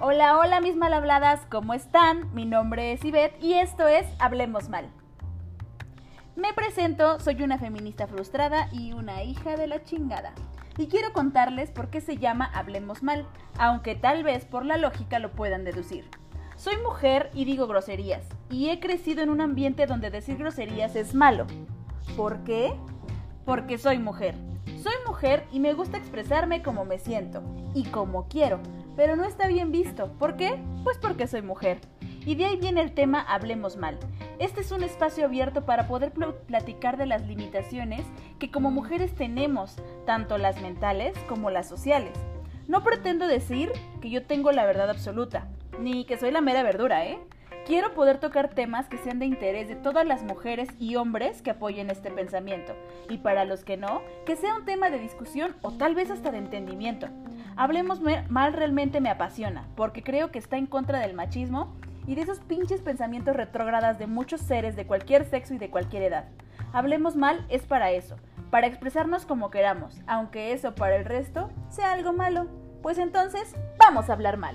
Hola, hola mis mal habladas, ¿cómo están? Mi nombre es Ivette y esto es Hablemos Mal. Me presento, soy una feminista frustrada y una hija de la chingada. Y quiero contarles por qué se llama Hablemos Mal, aunque tal vez por la lógica lo puedan deducir. Soy mujer y digo groserías, y he crecido en un ambiente donde decir groserías es malo. ¿Por qué? Porque soy mujer. Soy mujer y me gusta expresarme como me siento y como quiero, pero no está bien visto. ¿Por qué? Pues porque soy mujer. Y de ahí viene el tema Hablemos mal. Este es un espacio abierto para poder platicar de las limitaciones que como mujeres tenemos, tanto las mentales como las sociales. No pretendo decir que yo tengo la verdad absoluta, ni que soy la mera verdura, ¿eh? Quiero poder tocar temas que sean de interés de todas las mujeres y hombres que apoyen este pensamiento, y para los que no, que sea un tema de discusión o tal vez hasta de entendimiento. Hablemos mal realmente me apasiona, porque creo que está en contra del machismo y de esos pinches pensamientos retrógradas de muchos seres de cualquier sexo y de cualquier edad. Hablemos mal es para eso, para expresarnos como queramos, aunque eso para el resto sea algo malo. Pues entonces, vamos a hablar mal.